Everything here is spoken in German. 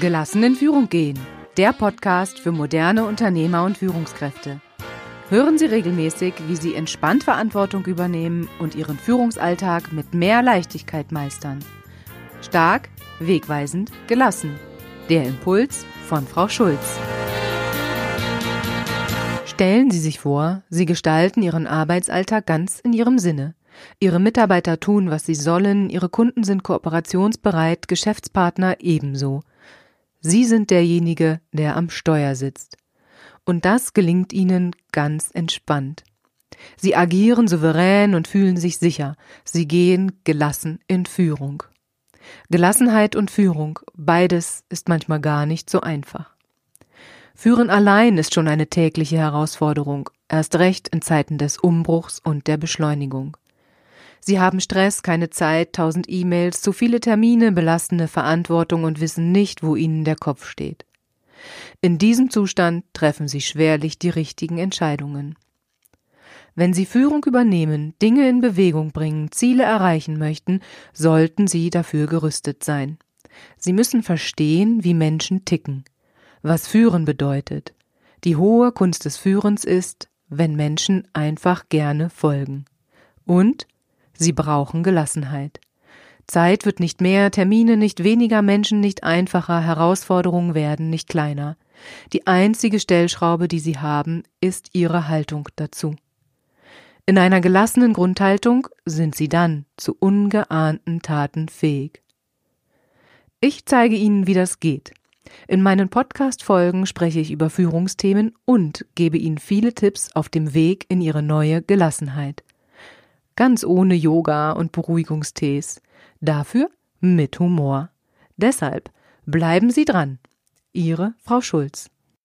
Gelassen in Führung gehen. Der Podcast für moderne Unternehmer und Führungskräfte. Hören Sie regelmäßig, wie Sie entspannt Verantwortung übernehmen und Ihren Führungsalltag mit mehr Leichtigkeit meistern. Stark, wegweisend, gelassen. Der Impuls von Frau Schulz. Stellen Sie sich vor, Sie gestalten Ihren Arbeitsalltag ganz in Ihrem Sinne. Ihre Mitarbeiter tun, was sie sollen, Ihre Kunden sind kooperationsbereit, Geschäftspartner ebenso. Sie sind derjenige, der am Steuer sitzt. Und das gelingt ihnen ganz entspannt. Sie agieren souverän und fühlen sich sicher. Sie gehen gelassen in Führung. Gelassenheit und Führung, beides ist manchmal gar nicht so einfach. Führen allein ist schon eine tägliche Herausforderung, erst recht in Zeiten des Umbruchs und der Beschleunigung. Sie haben Stress, keine Zeit, tausend E-Mails, zu viele Termine, belastende Verantwortung und wissen nicht, wo ihnen der Kopf steht. In diesem Zustand treffen sie schwerlich die richtigen Entscheidungen. Wenn Sie Führung übernehmen, Dinge in Bewegung bringen, Ziele erreichen möchten, sollten Sie dafür gerüstet sein. Sie müssen verstehen, wie Menschen ticken, was Führen bedeutet. Die hohe Kunst des Führens ist, wenn Menschen einfach gerne folgen. Und Sie brauchen Gelassenheit. Zeit wird nicht mehr, Termine nicht weniger, Menschen nicht einfacher, Herausforderungen werden nicht kleiner. Die einzige Stellschraube, die sie haben, ist ihre Haltung dazu. In einer gelassenen Grundhaltung sind sie dann zu ungeahnten Taten fähig. Ich zeige Ihnen, wie das geht. In meinen Podcast-Folgen spreche ich über Führungsthemen und gebe Ihnen viele Tipps auf dem Weg in Ihre neue Gelassenheit ganz ohne Yoga und Beruhigungstees. Dafür mit Humor. Deshalb bleiben Sie dran. Ihre Frau Schulz.